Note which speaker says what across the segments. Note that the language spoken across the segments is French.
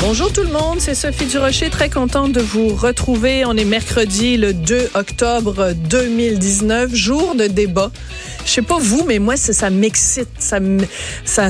Speaker 1: Bonjour tout le monde, c'est Sophie Durocher, très contente de vous retrouver. On est mercredi le 2 octobre 2019, jour de débat. Je sais pas vous, mais moi ça, m'excite, ça,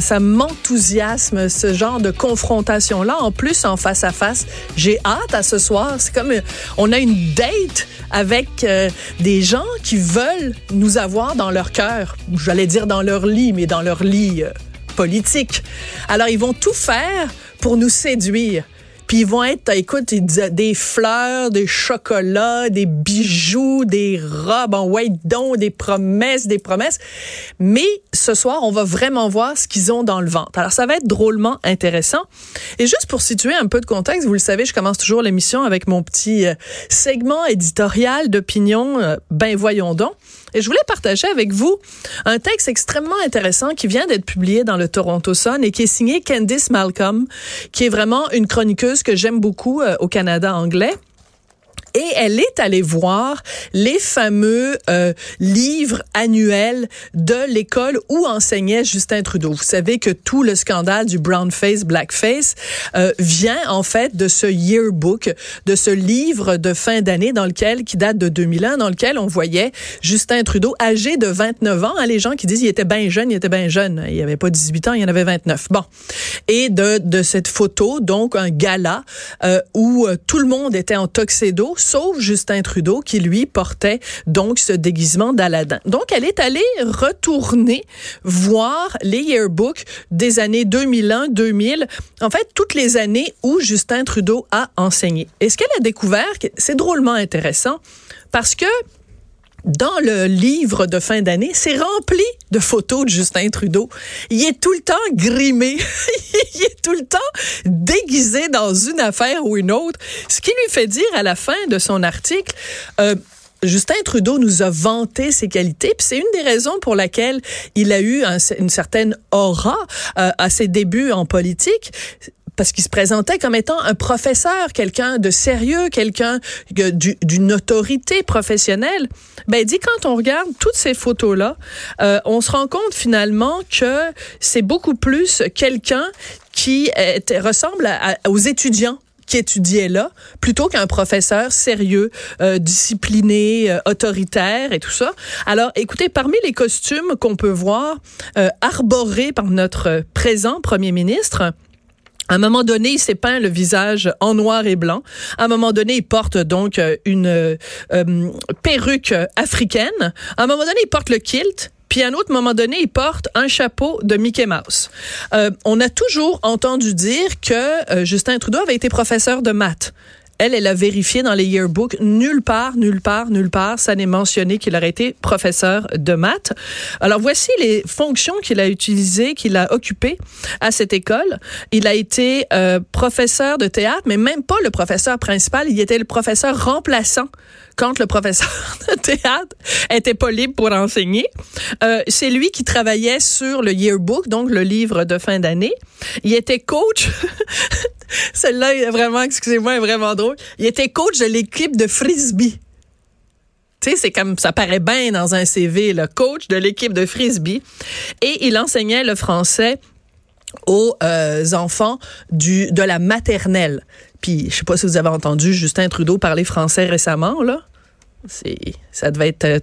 Speaker 1: ça, m'enthousiasme ce genre de confrontation là. En plus en face à face, j'ai hâte à ce soir. C'est comme on a une date avec euh, des gens qui veulent nous avoir dans leur cœur. J'allais dire dans leur lit, mais dans leur lit euh, politique. Alors ils vont tout faire pour nous séduire. Puis ils vont être, écoute, des fleurs, des chocolats, des bijoux, des robes en white don, des promesses, des promesses. Mais ce soir, on va vraiment voir ce qu'ils ont dans le ventre. Alors, ça va être drôlement intéressant. Et juste pour situer un peu de contexte, vous le savez, je commence toujours l'émission avec mon petit euh, segment éditorial d'opinion. Euh, ben voyons donc. Et je voulais partager avec vous un texte extrêmement intéressant qui vient d'être publié dans le Toronto Sun et qui est signé Candice Malcolm, qui est vraiment une chroniqueuse que j'aime beaucoup euh, au Canada anglais et elle est allée voir les fameux euh, livres annuels de l'école où enseignait Justin Trudeau. Vous savez que tout le scandale du brown face, blackface euh, vient en fait de ce yearbook, de ce livre de fin d'année dans lequel qui date de 2001 dans lequel on voyait Justin Trudeau âgé de 29 ans. Hein, les gens qui disent il était bien jeune, il était bien jeune. Il avait pas 18 ans, il en avait 29. Bon. Et de de cette photo donc un gala euh, où euh, tout le monde était en tuxedo sauf Justin Trudeau qui lui portait donc ce déguisement d'Aladin. Donc elle est allée retourner voir les yearbooks des années 2001-2000, en fait toutes les années où Justin Trudeau a enseigné. Et ce qu'elle a découvert, c'est drôlement intéressant parce que dans le livre de fin d'année, c'est rempli de photos de Justin Trudeau. Il est tout le temps grimé. il est tout le temps déguisé dans une affaire ou une autre. Ce qui lui fait dire à la fin de son article, euh, Justin Trudeau nous a vanté ses qualités, puis c'est une des raisons pour laquelle il a eu une certaine aura euh, à ses débuts en politique parce qu'il se présentait comme étant un professeur, quelqu'un de sérieux, quelqu'un d'une autorité professionnelle. Ben, dit quand on regarde toutes ces photos-là, euh, on se rend compte finalement que c'est beaucoup plus quelqu'un qui ressemble aux étudiants qui étudiait là, plutôt qu'un professeur sérieux, euh, discipliné, euh, autoritaire et tout ça. Alors, écoutez, parmi les costumes qu'on peut voir euh, arborés par notre présent premier ministre, à un moment donné, il s'est peint le visage en noir et blanc. À un moment donné, il porte donc euh, une euh, perruque africaine. À un moment donné, il porte le kilt. Puis à un autre moment donné, il porte un chapeau de Mickey Mouse. Euh, on a toujours entendu dire que Justin Trudeau avait été professeur de maths. Elle, elle a vérifié dans les yearbooks. Nulle part, nulle part, nulle part, ça n'est mentionné qu'il aurait été professeur de maths. Alors, voici les fonctions qu'il a utilisées, qu'il a occupées à cette école. Il a été euh, professeur de théâtre, mais même pas le professeur principal. Il était le professeur remplaçant quand le professeur de théâtre était pas libre pour enseigner. Euh, c'est lui qui travaillait sur le yearbook, donc le livre de fin d'année. Il était coach. Celle-là, est vraiment, excusez-moi, est vraiment drôle. Il était coach de l'équipe de frisbee. Tu sais, c'est comme ça paraît bien dans un CV, le coach de l'équipe de frisbee. Et il enseignait le français aux euh, enfants du de la maternelle. Puis je sais pas si vous avez entendu Justin Trudeau parler français récemment là. C'est ça devait être euh,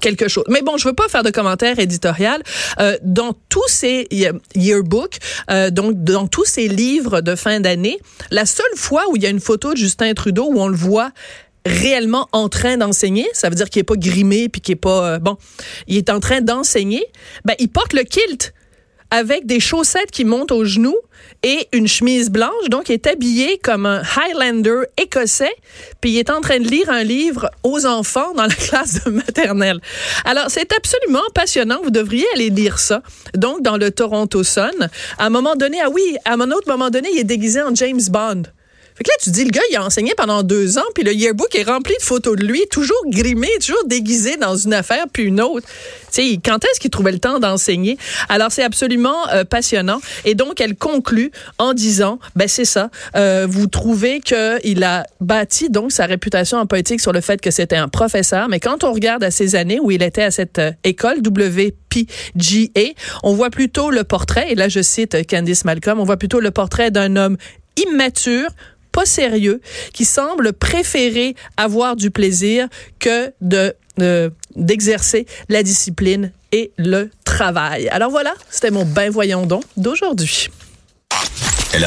Speaker 1: quelque chose. Mais bon, je veux pas faire de commentaires éditorial. Euh, dans tous ces yearbooks, euh, donc dans tous ces livres de fin d'année, la seule fois où il y a une photo de Justin Trudeau où on le voit réellement en train d'enseigner, ça veut dire qu'il est pas grimé puis qu'il est pas euh, bon, il est en train d'enseigner, ben il porte le kilt avec des chaussettes qui montent aux genoux et une chemise blanche. Donc, il est habillé comme un Highlander écossais, puis il est en train de lire un livre aux enfants dans la classe de maternelle. Alors, c'est absolument passionnant. Vous devriez aller lire ça. Donc, dans le Toronto Sun, à un moment donné, ah oui, à un autre moment donné, il est déguisé en James Bond. Fait que là, tu dis, le gars, il a enseigné pendant deux ans, puis le yearbook est rempli de photos de lui, toujours grimé, toujours déguisé dans une affaire puis une autre. Tu sais, quand est-ce qu'il trouvait le temps d'enseigner? Alors, c'est absolument euh, passionnant. Et donc, elle conclut en disant, ben c'est ça, euh, vous trouvez qu'il a bâti donc sa réputation en politique sur le fait que c'était un professeur, mais quand on regarde à ces années où il était à cette euh, école WPGA, on voit plutôt le portrait, et là je cite Candice Malcolm, on voit plutôt le portrait d'un homme immature, sérieux, qui semble préférer avoir du plaisir que de d'exercer la discipline et le travail. Alors voilà, c'était mon ben voyons donc d'aujourd'hui. Elle